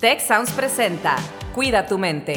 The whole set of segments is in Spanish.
Tech Sounds presenta Cuida tu mente.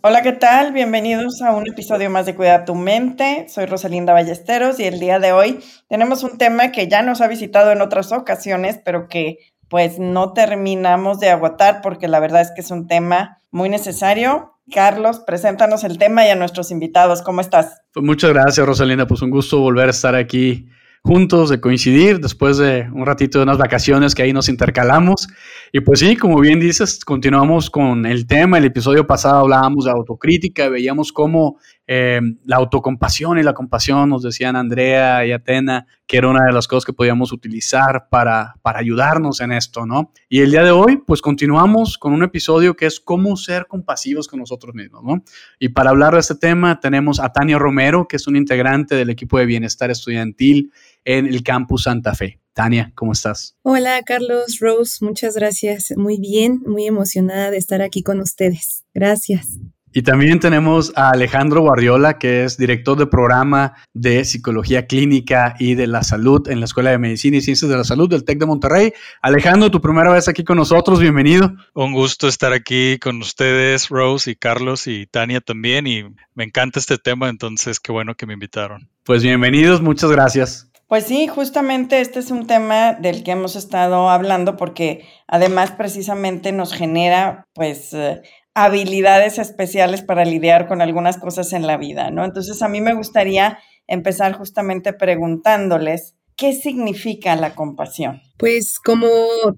Hola, ¿qué tal? Bienvenidos a un episodio más de Cuida tu mente. Soy Rosalinda Ballesteros y el día de hoy tenemos un tema que ya nos ha visitado en otras ocasiones, pero que pues no terminamos de agotar porque la verdad es que es un tema muy necesario. Carlos, preséntanos el tema y a nuestros invitados. ¿Cómo estás? Pues muchas gracias, Rosalinda. Pues un gusto volver a estar aquí juntos, de coincidir después de un ratito de unas vacaciones que ahí nos intercalamos. Y pues sí, como bien dices, continuamos con el tema. El episodio pasado hablábamos de autocrítica, veíamos cómo eh, la autocompasión y la compasión, nos decían Andrea y Atena, que era una de las cosas que podíamos utilizar para, para ayudarnos en esto, ¿no? Y el día de hoy, pues continuamos con un episodio que es cómo ser compasivos con nosotros mismos, ¿no? Y para hablar de este tema tenemos a Tania Romero, que es un integrante del equipo de bienestar estudiantil en el campus Santa Fe. Tania, ¿cómo estás? Hola, Carlos, Rose, muchas gracias. Muy bien, muy emocionada de estar aquí con ustedes. Gracias. Y también tenemos a Alejandro Guardiola, que es director de programa de Psicología Clínica y de la Salud en la Escuela de Medicina y Ciencias de la Salud del TEC de Monterrey. Alejandro, tu primera vez aquí con nosotros, bienvenido. Un gusto estar aquí con ustedes, Rose y Carlos y Tania también, y me encanta este tema, entonces qué bueno que me invitaron. Pues bienvenidos, muchas gracias. Pues sí, justamente este es un tema del que hemos estado hablando porque además precisamente nos genera pues eh, habilidades especiales para lidiar con algunas cosas en la vida, ¿no? Entonces a mí me gustaría empezar justamente preguntándoles qué significa la compasión. Pues como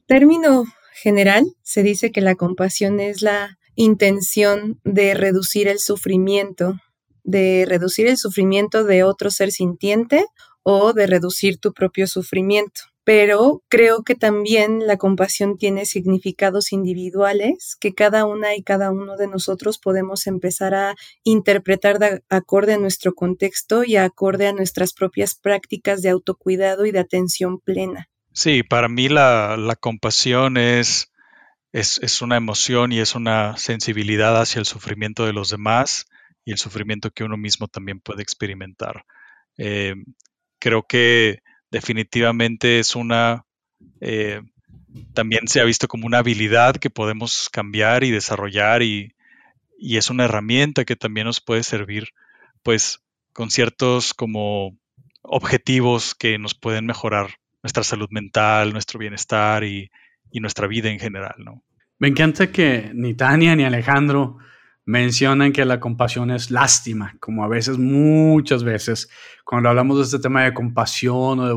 término general se dice que la compasión es la intención de reducir el sufrimiento, de reducir el sufrimiento de otro ser sintiente o de reducir tu propio sufrimiento. Pero creo que también la compasión tiene significados individuales que cada una y cada uno de nosotros podemos empezar a interpretar de acorde a nuestro contexto y acorde a nuestras propias prácticas de autocuidado y de atención plena. Sí, para mí la, compasión es, es, es, una emoción y es una sensibilidad hacia el sufrimiento de los demás y el sufrimiento que uno mismo también puede experimentar. Eh, creo que definitivamente es una, eh, también se ha visto como una habilidad que podemos cambiar y desarrollar y, y, es una herramienta que también nos puede servir pues con ciertos como objetivos que nos pueden mejorar nuestra salud mental, nuestro bienestar y, y nuestra vida en general, ¿no? Me encanta que ni Tania ni Alejandro mencionan que la compasión es lástima, como a veces, muchas veces, cuando hablamos de este tema de compasión o de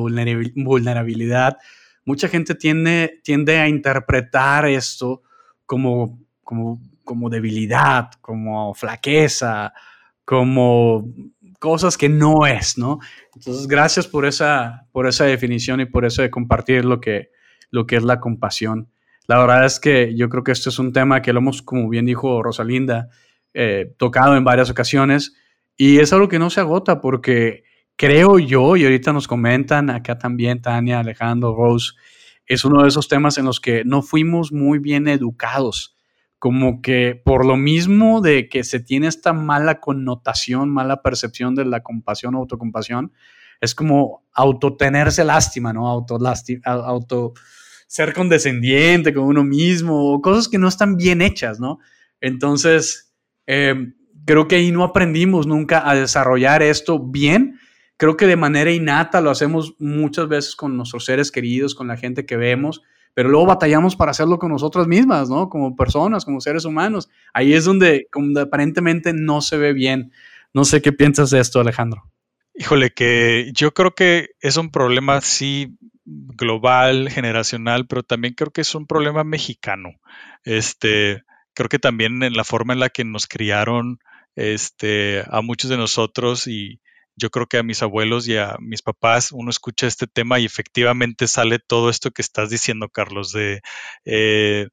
vulnerabilidad, mucha gente tiende, tiende a interpretar esto como, como, como debilidad, como flaqueza, como cosas que no es, ¿no? Entonces, gracias por esa, por esa definición y por eso de compartir lo que, lo que es la compasión. La verdad es que yo creo que este es un tema que lo hemos, como bien dijo Rosalinda, eh, tocado en varias ocasiones y es algo que no se agota porque creo yo, y ahorita nos comentan acá también Tania, Alejandro, Rose, es uno de esos temas en los que no fuimos muy bien educados, como que por lo mismo de que se tiene esta mala connotación, mala percepción de la compasión o autocompasión, es como autotenerse lástima, ¿no? Auto, ser condescendiente con uno mismo, cosas que no están bien hechas, ¿no? Entonces, em, creo que ahí no aprendimos nunca a desarrollar esto bien. Creo que de manera innata lo hacemos muchas veces con nuestros seres queridos, con la gente que vemos, pero luego batallamos para hacerlo con nosotras mismas, ¿no? Como personas, como seres humanos. Ahí es donde, donde aparentemente no se ve bien. No sé qué piensas de esto, Alejandro. Híjole, que yo creo que es un problema, sí, global, generacional, pero también creo que es un problema mexicano. Este, creo que también en la forma en la que nos criaron este, a muchos de nosotros y yo creo que a mis abuelos y a mis papás uno escucha este tema y efectivamente sale todo esto que estás diciendo, Carlos, de... Eh,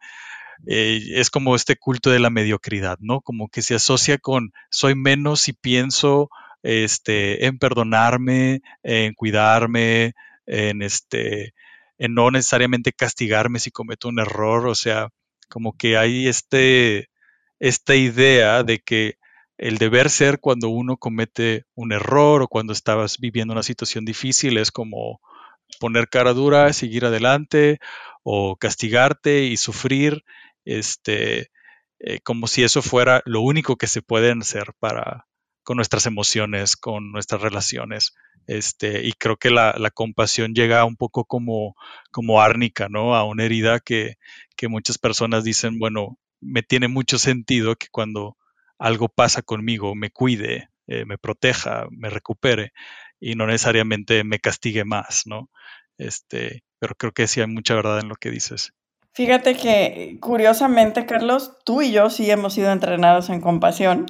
eh, es como este culto de la mediocridad, ¿no? Como que se asocia con soy menos y pienso este, en perdonarme, en cuidarme, en este, en no necesariamente castigarme si cometo un error, o sea, como que hay este, esta idea de que el deber ser cuando uno comete un error o cuando estabas viviendo una situación difícil es como poner cara dura, seguir adelante o castigarte y sufrir, este, eh, como si eso fuera lo único que se pueden hacer para con nuestras emociones, con nuestras relaciones. Este, y creo que la, compasión llega un poco como, como árnica, ¿no? A una herida que, que muchas personas dicen, bueno, me tiene mucho sentido que cuando algo pasa conmigo me cuide, eh, me proteja, me recupere y no necesariamente me castigue más, ¿no? Este, pero creo que sí hay mucha verdad en lo que dices. Fíjate que curiosamente, Carlos, tú y yo sí hemos sido entrenados en compasión.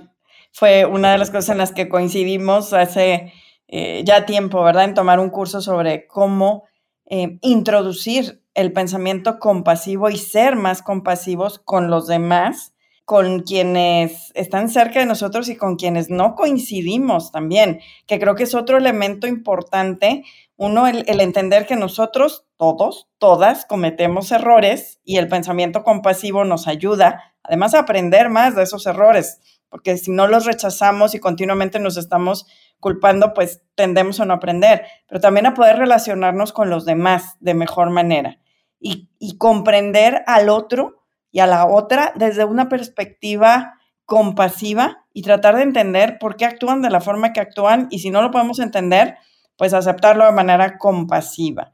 Fue una de las cosas en las que coincidimos hace eh, ya tiempo, ¿verdad? En tomar un curso sobre cómo eh, introducir el pensamiento compasivo y ser más compasivos con los demás, con quienes están cerca de nosotros y con quienes no coincidimos también, que creo que es otro elemento importante. Uno, el, el entender que nosotros, todos, todas, cometemos errores y el pensamiento compasivo nos ayuda, además, a aprender más de esos errores, porque si no los rechazamos y continuamente nos estamos culpando, pues tendemos a no aprender, pero también a poder relacionarnos con los demás de mejor manera y, comprender al otro y a la otra desde una perspectiva compasiva y tratar de entender por qué actúan de la forma que actúan y si no lo podemos entender, pues aceptarlo de manera compasiva.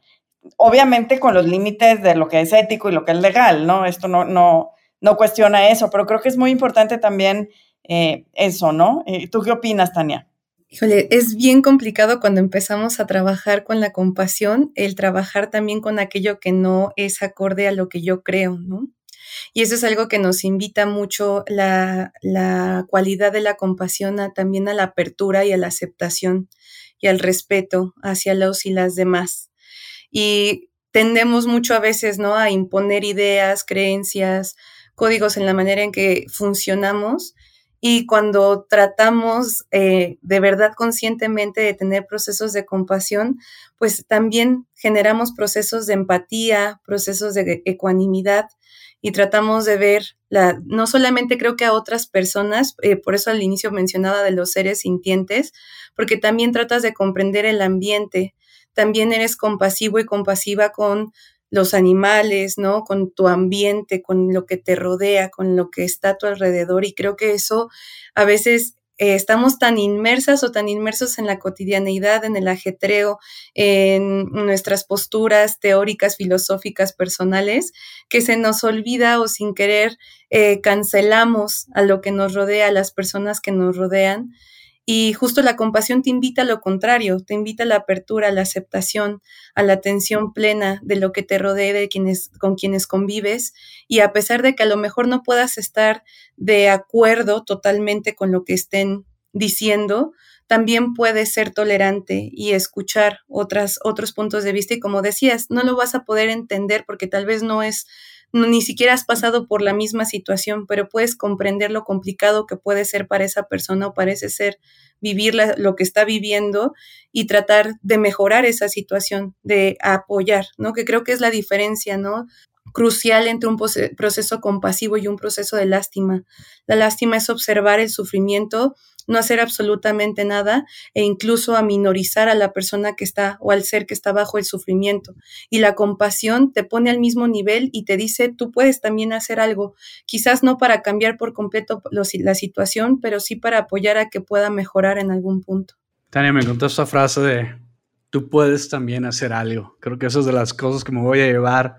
Obviamente con los límites de lo que es ético y lo que es legal, ¿no? Esto no, no, no cuestiona eso, pero creo que es muy importante también eh, eso, ¿no? Eh, ¿Tú qué opinas, Tania? Es bien complicado cuando empezamos a trabajar con la compasión, el trabajar también con aquello que no es acorde a lo que yo creo. Y eso es algo que nos invita mucho la, la cualidad de la compasión también a la apertura y a la aceptación y al respeto hacia los y las demás. Y tendemos mucho a veces, ¿no? A imponer ideas, creencias, códigos en la manera en que funcionamos y cuando tratamos eh, de verdad conscientemente de tener procesos de compasión, pues también generamos procesos de empatía, procesos de ecuanimidad y tratamos de ver, la, no solamente creo que a otras personas, eh, por eso al inicio mencionaba de los seres sintientes, porque también tratas de comprender el ambiente, también eres compasivo y compasiva con los animales, ¿no? Con tu ambiente, con lo que te rodea, con lo que está a tu alrededor. Y creo que eso a veces eh, estamos tan inmersas o tan inmersos en la cotidianeidad, en el ajetreo, en nuestras posturas teóricas, filosóficas, personales, que se nos olvida o sin querer eh, cancelamos a lo que nos rodea, a las personas que nos rodean. Y justo la compasión te invita a lo contrario, te invita a la apertura, a la aceptación, a la atención plena de lo que te rodea, de quienes, con quienes convives. Y a pesar de que a lo mejor no puedas estar de acuerdo totalmente con lo que estén diciendo, también puedes ser tolerante y escuchar otras, otros puntos de vista. Y como decías, no lo vas a poder entender porque tal vez no es ni siquiera has pasado por la misma situación, pero puedes comprender lo complicado que puede ser para esa persona o parece ser vivir lo que está viviendo y tratar de mejorar esa situación, de apoyar, ¿no? Que creo que es la diferencia, ¿no? crucial entre un proceso compasivo y un proceso de lástima. La lástima es observar el sufrimiento, no hacer absolutamente nada e incluso a minorizar a la persona que está o al ser que está bajo el sufrimiento. Y la compasión te pone al mismo nivel y te dice, tú puedes también hacer algo, quizás no para cambiar por completo la situación, pero sí para apoyar a que pueda mejorar en algún punto. Tania, me contó esta frase de, tú puedes también hacer algo. Creo que eso es de las cosas que me voy a llevar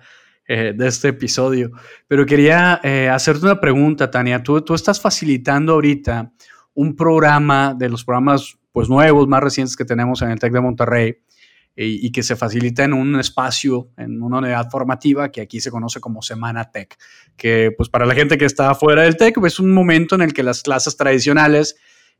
eh, de este episodio. Pero quería eh, hacerte una pregunta, Tania. Tú, tú estás facilitando ahorita un programa de los programas pues, nuevos, más recientes que tenemos en el TEC de Monterrey y, que se facilita en un espacio, en una unidad formativa que aquí se conoce como Semana TEC, que pues para la gente que está fuera del TEC pues, es un momento en el que las clases tradicionales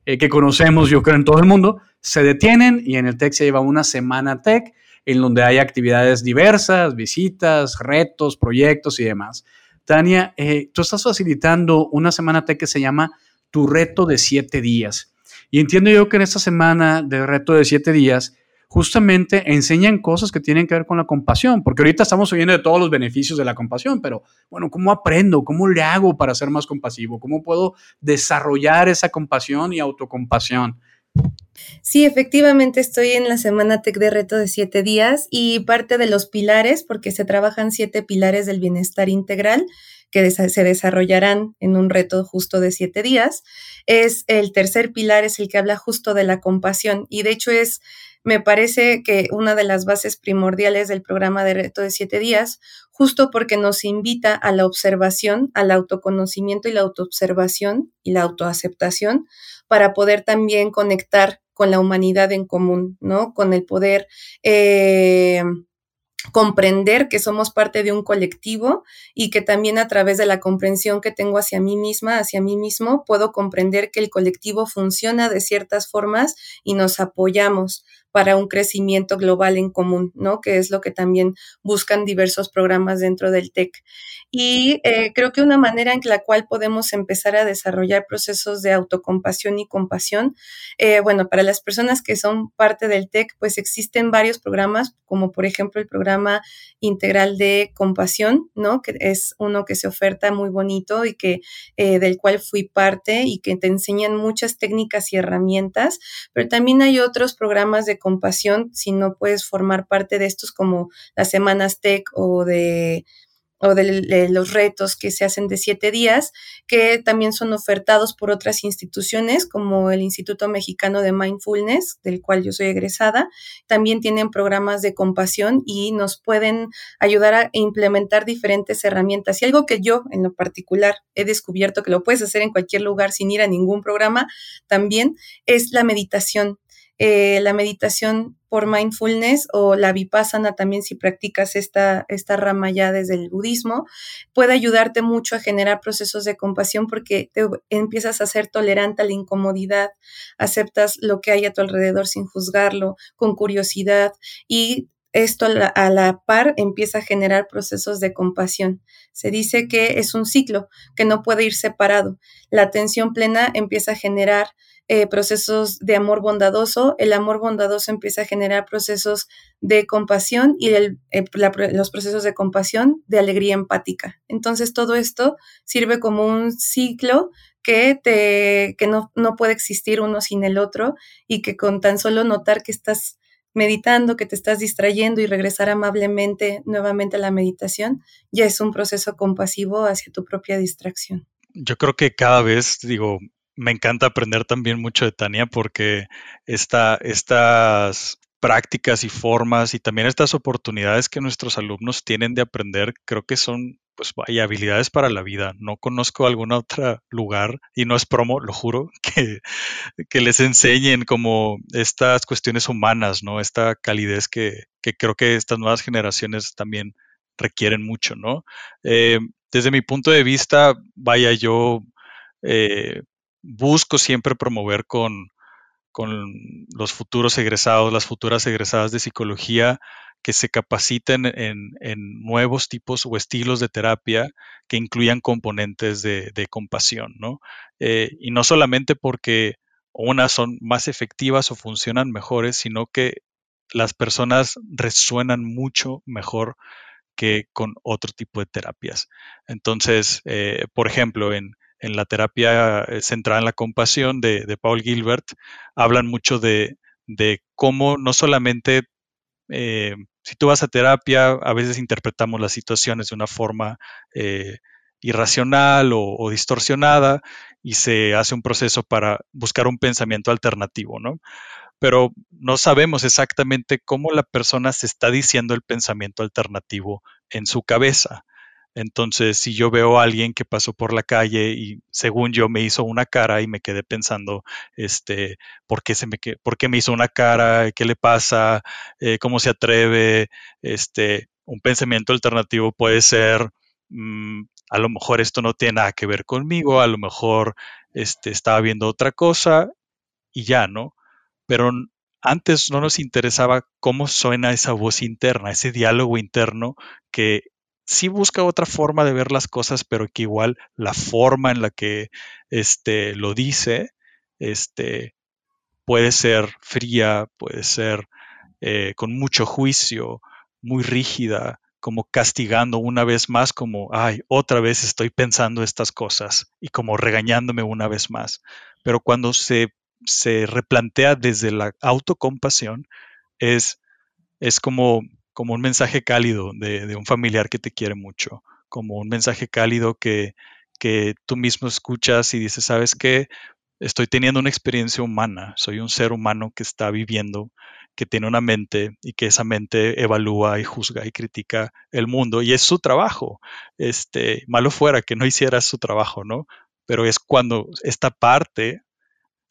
eh, que conocemos, yo creo, en todo el mundo, se detienen y en el TEC se lleva una Semana TEC en donde hay actividades diversas, visitas, retos, proyectos y demás. Tania, eh, tú estás facilitando una semana T que se llama Tu reto de siete días. Y entiendo yo que en esta semana de reto de siete días, justamente enseñan cosas que tienen que ver con la compasión, porque ahorita estamos oyendo de todos los beneficios de la compasión, pero bueno, ¿cómo aprendo? ¿Cómo le hago para ser más compasivo? ¿Cómo puedo desarrollar esa compasión y autocompasión? Sí, efectivamente estoy en la semana Tech de Reto de siete días y parte de los pilares, porque se trabajan siete pilares del bienestar integral que se desarrollarán en un reto justo de siete días, es el tercer pilar, es el que habla justo de la compasión y de hecho es me parece que una de las bases primordiales del programa de reto de siete días, justo porque nos invita a la observación, al autoconocimiento y la autoobservación y la autoaceptación, para poder también conectar con la humanidad en común, ¿no? Con el poder eh, comprender que somos parte de un colectivo y que también a través de la comprensión que tengo hacia mí misma, hacia mí mismo, puedo comprender que el colectivo funciona de ciertas formas y nos apoyamos para un crecimiento global en común, ¿no? Que es lo que también buscan diversos programas dentro del TEC. Y eh, creo que una manera en la cual podemos empezar a desarrollar procesos de autocompasión y compasión, eh, bueno, para las personas que son parte del TEC, pues existen varios programas, como por ejemplo el programa integral de compasión, ¿no? Que es uno que se oferta muy bonito y que eh, del cual fui parte y que te enseñan muchas técnicas y herramientas, pero también hay otros programas de compasión si no puedes formar parte de estos como las semanas TEC o de o de, los retos que se hacen de siete días, que también son ofertados por otras instituciones como el Instituto Mexicano de Mindfulness, del cual yo soy egresada. También tienen programas de compasión y nos pueden ayudar a implementar diferentes herramientas. Y algo que yo en lo particular he descubierto que lo puedes hacer en cualquier lugar sin ir a ningún programa, también es la meditación. Eh, la meditación por mindfulness o la vipassana también si practicas esta, esta rama ya desde el budismo, puede ayudarte mucho a generar procesos de compasión porque te empiezas a ser tolerante a la incomodidad, aceptas lo que hay a tu alrededor sin juzgarlo, con curiosidad y esto a la, a la, par empieza a generar procesos de compasión. Se dice que es un ciclo que no puede ir separado. La atención plena empieza a generar eh, procesos de amor bondadoso, el amor bondadoso empieza a generar procesos de compasión y eh, los procesos de compasión de alegría empática. Entonces todo esto sirve como un ciclo que, te, que no, no puede existir uno sin el otro y que con tan solo notar que estás meditando, que te estás distrayendo y regresar amablemente nuevamente a la meditación, ya es un proceso compasivo hacia tu propia distracción. Yo creo que cada vez, digo, me encanta aprender también mucho de Tania porque esta, estas prácticas y formas y también estas oportunidades que nuestros alumnos tienen de aprender, creo que son pues vaya habilidades para la vida. No conozco algún otro lugar y no es promo, lo juro, que, que les enseñen como estas cuestiones humanas, ¿no? Esta calidez que, que creo que estas nuevas generaciones también requieren mucho, ¿no? Eh, desde mi punto de vista, vaya, yo eh, busco siempre promover con, con los futuros egresados, las futuras egresadas de psicología, que se capaciten en, nuevos tipos o estilos de terapia que incluyan componentes de, compasión, ¿no? Eh, y no solamente porque unas son más efectivas o funcionan mejores, sino que las personas resuenan mucho mejor que con otro tipo de terapias. Entonces, eh, por ejemplo, en, en la terapia eh, centrada en la compasión de, Paul Gilbert, hablan mucho de, cómo no solamente eh, si tú vas a terapia, a veces interpretamos las situaciones de una forma eh, irracional o, distorsionada y se hace un proceso para buscar un pensamiento alternativo, ¿no? Pero no sabemos exactamente cómo la persona se está diciendo el pensamiento alternativo en su cabeza. Entonces, si yo veo a alguien que pasó por la calle y según yo me hizo una cara y me quedé pensando, este, ¿por qué, se me, por qué me hizo una cara? ¿Qué le pasa? Eh, ¿Cómo se atreve? Este, un pensamiento alternativo puede ser, mm, a lo mejor esto no tiene nada que ver conmigo, a lo mejor este, estaba viendo otra cosa y ya, ¿no? Pero antes no nos interesaba cómo suena esa voz interna, ese diálogo interno que sí busca otra forma de ver las cosas, pero que igual la forma en la que este, lo dice este, puede ser fría, puede ser eh, con mucho juicio, muy rígida, como castigando una vez más, como, ay, otra vez estoy pensando estas cosas y como regañándome una vez más. Pero cuando se, se replantea desde la autocompasión, es, es como, como un mensaje cálido de, un familiar que te quiere mucho, como un mensaje cálido que, que tú mismo escuchas y dices, ¿sabes qué? Estoy teniendo una experiencia humana, soy un ser humano que está viviendo que tiene una mente y que esa mente evalúa y juzga y critica el mundo y es su trabajo. Este, malo fuera que no hiciera su trabajo, ¿no? Pero es cuando esta parte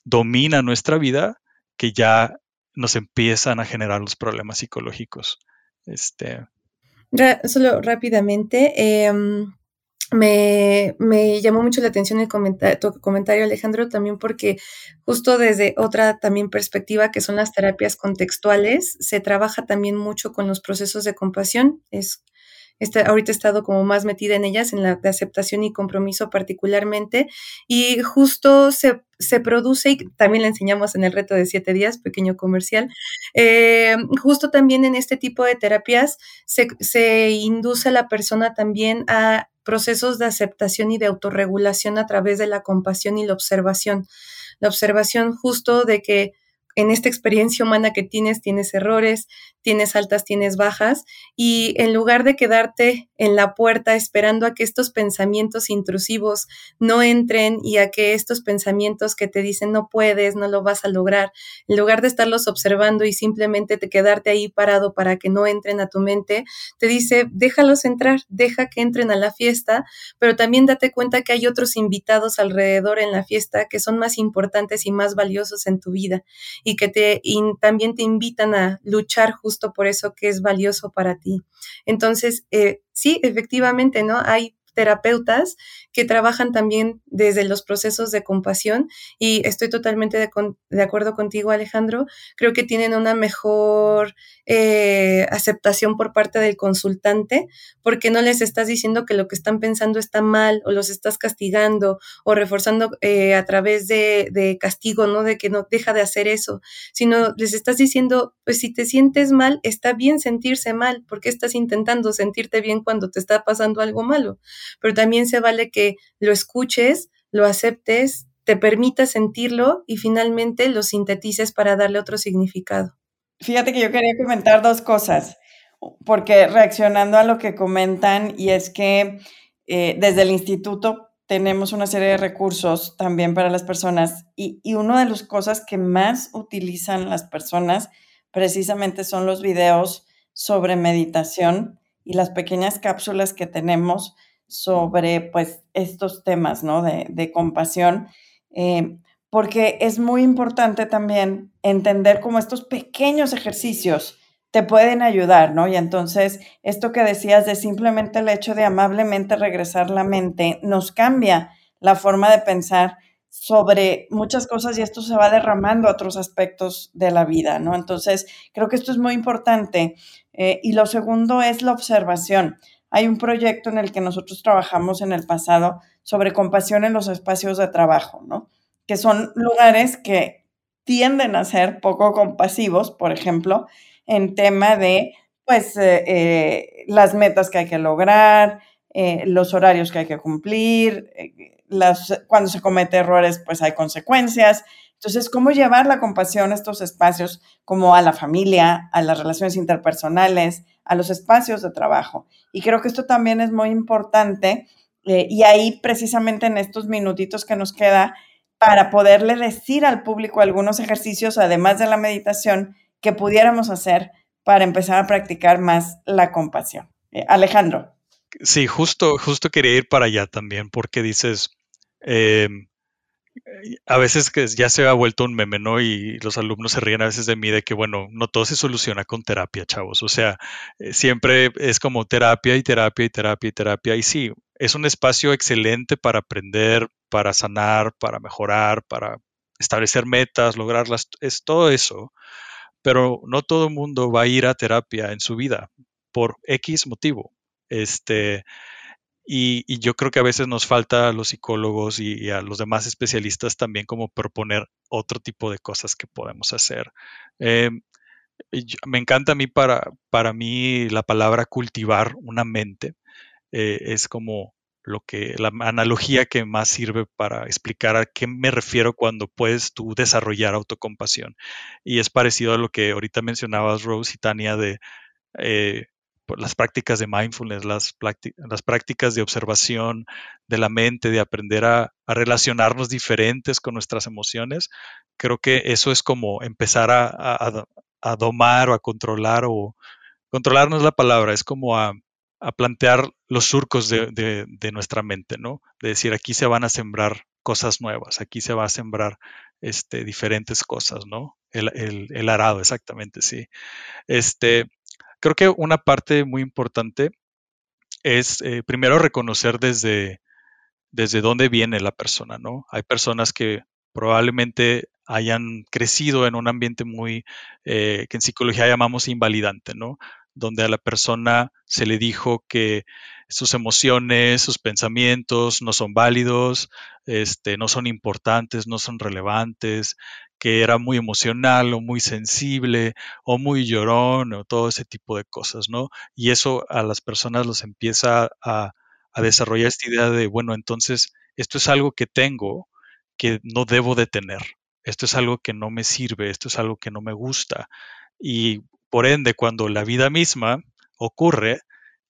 domina nuestra vida que ya nos empiezan a generar los problemas psicológicos. Este. Solo rápidamente, eh, me, me, llamó mucho la atención el comentario, tu comentario, Alejandro, también porque justo desde otra también perspectiva, que son las terapias contextuales, se trabaja también mucho con los procesos de compasión. Es, este, ahorita he estado como más metida en ellas, en la de aceptación y compromiso particularmente, y justo se, se produce, y también le enseñamos en el reto de siete días, pequeño comercial, eh, justo también en este tipo de terapias se, se induce a la persona también a procesos de aceptación y de autorregulación a través de la compasión y la observación. La observación justo de que en esta experiencia humana que tienes, tienes errores, tienes altas, tienes bajas, y en lugar de quedarte en la puerta esperando a que estos pensamientos intrusivos no entren y a que estos pensamientos que te dicen no puedes, no lo vas a lograr, en lugar de estarlos observando y simplemente te quedarte ahí parado para que no entren a tu mente, te dice, déjalos entrar, deja que entren a la fiesta, pero también date cuenta que hay otros invitados alrededor en la fiesta que son más importantes y más valiosos en tu vida y que te también te invitan a luchar justo por eso que es valioso para ti. Entonces, eh, sí, efectivamente, ¿no? Hay terapeutas que trabajan también desde los procesos de compasión y estoy totalmente de, acuerdo contigo, Alejandro. Creo que tienen una mejor eh, aceptación por parte del consultante porque no les estás diciendo que lo que están pensando está mal o los estás castigando o reforzando eh, a través de, de castigo, ¿no? De que no deja de hacer eso, sino les estás diciendo, pues si te sientes mal, está bien sentirse mal, porque estás intentando sentirte bien cuando te está pasando algo malo pero también se vale que lo escuches, lo aceptes, te permita sentirlo y finalmente lo sintetices para darle otro significado. Fíjate que yo quería comentar dos cosas, porque reaccionando a lo que comentan, y es que eh, desde el instituto tenemos una serie de recursos también para las personas, y, y una de las cosas que más utilizan las personas precisamente son los videos sobre meditación y las pequeñas cápsulas que tenemos sobre pues estos temas, ¿no? De, de compasión, eh, porque es muy importante también entender cómo estos pequeños ejercicios te pueden ayudar, ¿no? Y entonces, esto que decías de simplemente el hecho de amablemente regresar la mente nos cambia la forma de pensar sobre muchas cosas y esto se va derramando a otros aspectos de la vida, ¿no? Entonces, creo que esto es muy importante. Eh, y lo segundo es la observación. Hay un proyecto en el que nosotros trabajamos en el pasado sobre compasión en los espacios de trabajo, ¿no? Que son lugares que tienden a ser poco compasivos, por ejemplo, en tema de, pues, eh, eh, las metas que hay que lograr, eh, los horarios que hay que cumplir, las, cuando se comete errores, pues hay consecuencias. Entonces, ¿cómo llevar la compasión a estos espacios como a la familia, a las relaciones interpersonales, a los espacios de trabajo. Y creo que esto también es muy importante eh, y ahí precisamente en estos minutitos que nos queda para poderle decir al público algunos ejercicios, además de la meditación, que pudiéramos hacer para empezar a practicar más la compasión. Eh, Alejandro. Sí, justo, justo quería ir para allá también, porque dices, eh, a veces que ya se ha vuelto un meme, ¿no? Y los alumnos se ríen a veces de mí de que, bueno, no todo se soluciona con terapia, chavos. O sea, eh, siempre es como terapia y terapia y terapia y terapia. Y sí, es un espacio excelente para aprender, para sanar, para mejorar, para establecer metas, lograrlas, es todo eso. Pero no todo el mundo va a ir a terapia en su vida por X motivo. Este, y, yo creo que a veces nos falta a los psicólogos y, a los demás especialistas también como proponer otro tipo de cosas que podemos hacer. Eh, me encanta a mí para, para mí la palabra cultivar una mente. Eh, es como lo que la analogía que más sirve para explicar a qué me refiero cuando puedes tú desarrollar autocompasión. Y es parecido a lo que ahorita mencionabas, Rose y Tania, de eh, las prácticas de mindfulness, las, prácticas de observación de la mente, de aprender a, relacionarnos diferentes con nuestras emociones. Creo que eso es como empezar a, domar o a controlar o controlar no es la palabra, es como a plantear los surcos de, nuestra mente, ¿no? De decir, aquí se van a sembrar cosas nuevas, aquí se va a sembrar este, diferentes cosas, ¿no? El, arado, exactamente, sí. Este, creo que una parte muy importante es eh, primero reconocer desde, desde dónde viene la persona, ¿no? Hay personas que probablemente hayan crecido en un ambiente muy, eh, que en psicología llamamos invalidante, ¿no? Donde a la persona se le dijo que sus emociones, sus pensamientos no son válidos, este, no son importantes, no son relevantes, que era muy emocional o muy sensible o muy llorón o todo ese tipo de cosas, ¿no? Y eso a las personas los empieza a, a desarrollar esta idea de, bueno, entonces esto es algo que tengo que no debo de tener, esto es algo que no me sirve, esto es algo que no me gusta. Y por ende, cuando la vida misma ocurre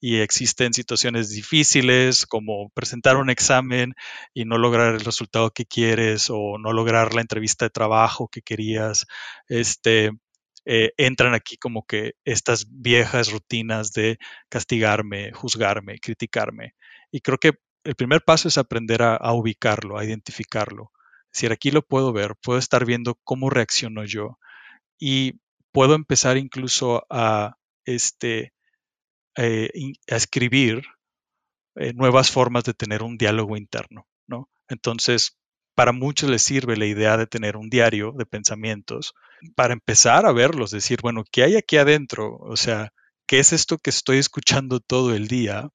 y existen situaciones difíciles como presentar un examen y no lograr el resultado que quieres o no lograr la entrevista de trabajo que querías, este, eh, entran aquí como que estas viejas rutinas de castigarme, juzgarme, criticarme. Y creo que el primer paso es aprender a, a ubicarlo, a identificarlo. Es decir, aquí lo puedo ver, puedo estar viendo cómo reacciono yo. Y puedo empezar incluso a, este, eh, a escribir eh, nuevas formas de tener un diálogo interno, ¿no? Entonces, para muchos les sirve la idea de tener un diario de pensamientos para empezar a verlos, decir, bueno, ¿qué hay aquí adentro? O sea, ¿qué es esto que estoy escuchando todo el día?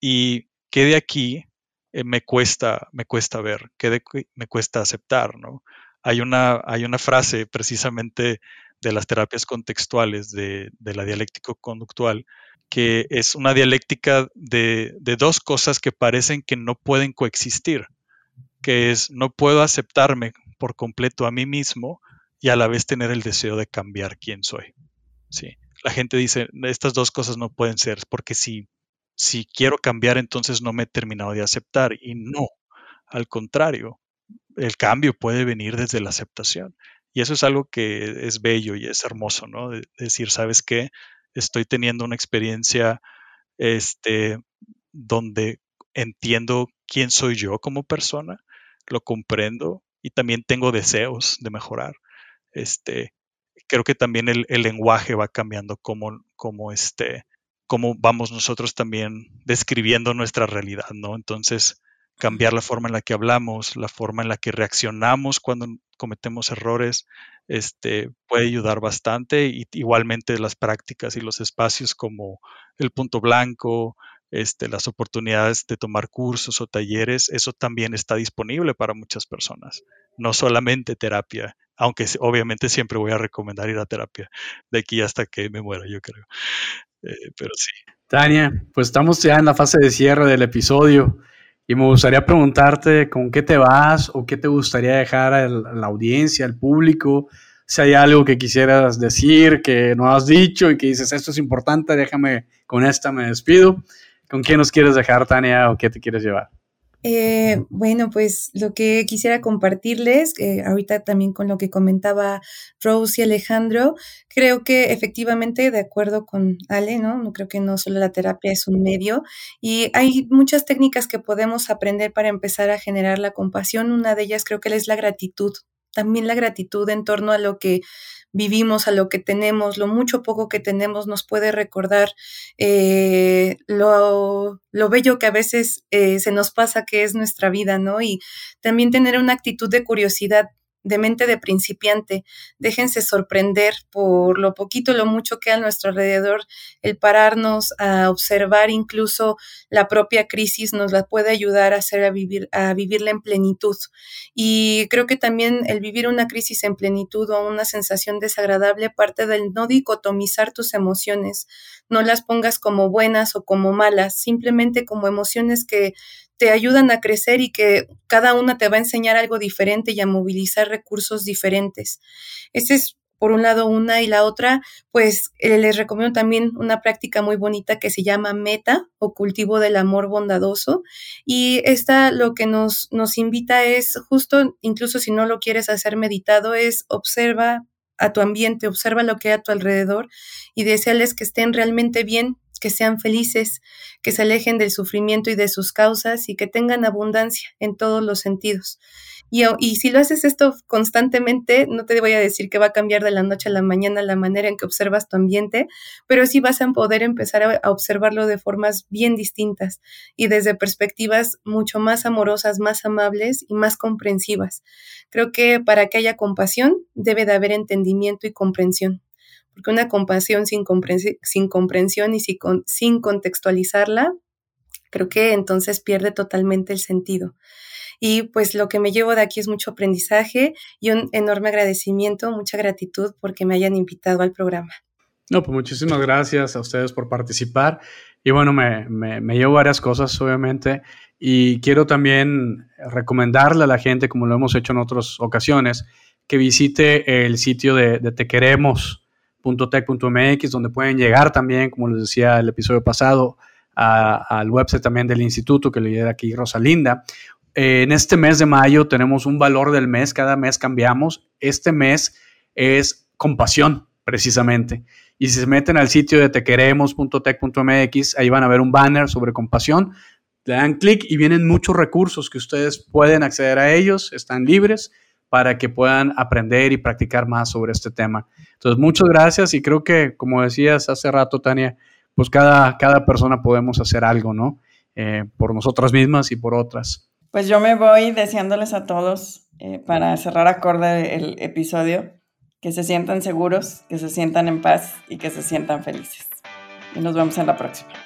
Y qué de aquí eh, me cuesta, me cuesta ver, qué me cuesta aceptar, ¿no? Hay una, hay una frase precisamente de las terapias contextuales de, la dialéctica conductual, que es una dialéctica de, dos cosas que parecen que no pueden coexistir, que es no puedo aceptarme por completo a mí mismo y a la vez tener el deseo de cambiar quién soy. ¿sí? La gente dice, estas dos cosas no pueden ser, porque si, si quiero cambiar, entonces no me he terminado de aceptar. Y no, al contrario, el cambio puede venir desde la aceptación. Y eso es algo que es bello y es hermoso, ¿no? De, decir, ¿sabes qué? Estoy teniendo una experiencia este, donde entiendo quién soy yo como persona, lo comprendo y también tengo deseos de mejorar. Este, creo que también el, lenguaje va cambiando como, como, este, como vamos nosotros también describiendo nuestra realidad, ¿no? Entonces, cambiar la forma en la que hablamos, la forma en la que reaccionamos cuando cometemos errores, este, puede ayudar bastante. Y igualmente las prácticas y los espacios como el punto blanco, este, las oportunidades de tomar cursos o talleres, eso también está disponible para muchas personas, no solamente terapia, aunque obviamente siempre voy a recomendar ir a terapia de aquí hasta que me muera, yo creo. Eh, pero sí. Tania, pues estamos ya en la fase de cierre del episodio. Y me gustaría preguntarte con qué te vas o qué te gustaría dejar a la audiencia, al público. Si hay algo que quisieras decir, que no has dicho y que dices, esto es importante, déjame, con esta me despido. ¿Con qué nos quieres dejar, Tania, o qué te quieres llevar? Eh, bueno, pues lo que quisiera compartirles, eh, ahorita también con lo que comentaba Rose y Alejandro, creo que efectivamente, de acuerdo con Ale, ¿no? No creo que no solo la terapia es un medio y hay muchas técnicas que podemos aprender para empezar a generar la compasión. Una de ellas creo que es la gratitud, también la gratitud en torno a lo que vivimos, a lo que tenemos, lo mucho poco que tenemos nos puede recordar eh, lo, lo, bello que a veces eh, se nos pasa que es nuestra vida, ¿no? Y también tener una actitud de curiosidad de mente de principiante. Déjense sorprender por lo poquito, lo mucho que a nuestro alrededor, el pararnos a observar incluso la propia crisis nos la puede ayudar a hacer a vivir, a vivirla en plenitud. Y creo que también el vivir una crisis en plenitud o una sensación desagradable parte del no dicotomizar tus emociones, no las pongas como buenas o como malas, simplemente como emociones que te ayudan a crecer y que cada una te va a enseñar algo diferente y a movilizar recursos diferentes. Ese es por un lado una y la otra, pues eh, les recomiendo también una práctica muy bonita que se llama meta o cultivo del amor bondadoso. Y esta lo que nos, nos invita es justo, incluso si no lo quieres hacer meditado, es observa a tu ambiente, observa lo que hay a tu alrededor y deseales que estén realmente bien, que sean felices, que se alejen del sufrimiento y de sus causas y que tengan abundancia en todos los sentidos. Y, si lo haces esto constantemente, no te voy a decir que va a cambiar de la noche a la mañana la manera en que observas tu ambiente, pero sí vas a poder empezar a, a observarlo de formas bien distintas y desde perspectivas mucho más amorosas, más amables y más comprensivas. Creo que para que haya compasión debe de haber entendimiento y comprensión porque una compasión sin, sin comprensión y sin, sin contextualizarla, creo que entonces pierde totalmente el sentido. Y pues lo que me llevo de aquí es mucho aprendizaje y un enorme agradecimiento, mucha gratitud porque me hayan invitado al programa. No, pues muchísimas gracias a ustedes por participar. Y bueno, me, me, llevo varias cosas, obviamente. Y quiero también recomendarle a la gente, como lo hemos hecho en otras ocasiones, que visite el sitio de, de Te Queremos, .tech.mx, donde pueden llegar también, como les decía el episodio pasado, al website también del instituto que lidera aquí Rosalinda. Eh, en este mes de mayo tenemos un valor del mes, cada mes cambiamos. Este mes es compasión, precisamente. Y si se meten al sitio de tequeremos.tech.mx, ahí van a ver un banner sobre compasión. Le dan clic y vienen muchos recursos que ustedes pueden acceder a ellos, están libres para que puedan aprender y practicar más sobre este tema. Entonces, muchas gracias y creo que, como decías hace rato, Tania, pues cada, cada persona podemos hacer algo, ¿no? Eh, por nosotras mismas y por otras. Pues yo me voy deseándoles a todos, eh, para cerrar acorde el episodio, que se sientan seguros, que se sientan en paz y que se sientan felices y nos vemos en la próxima.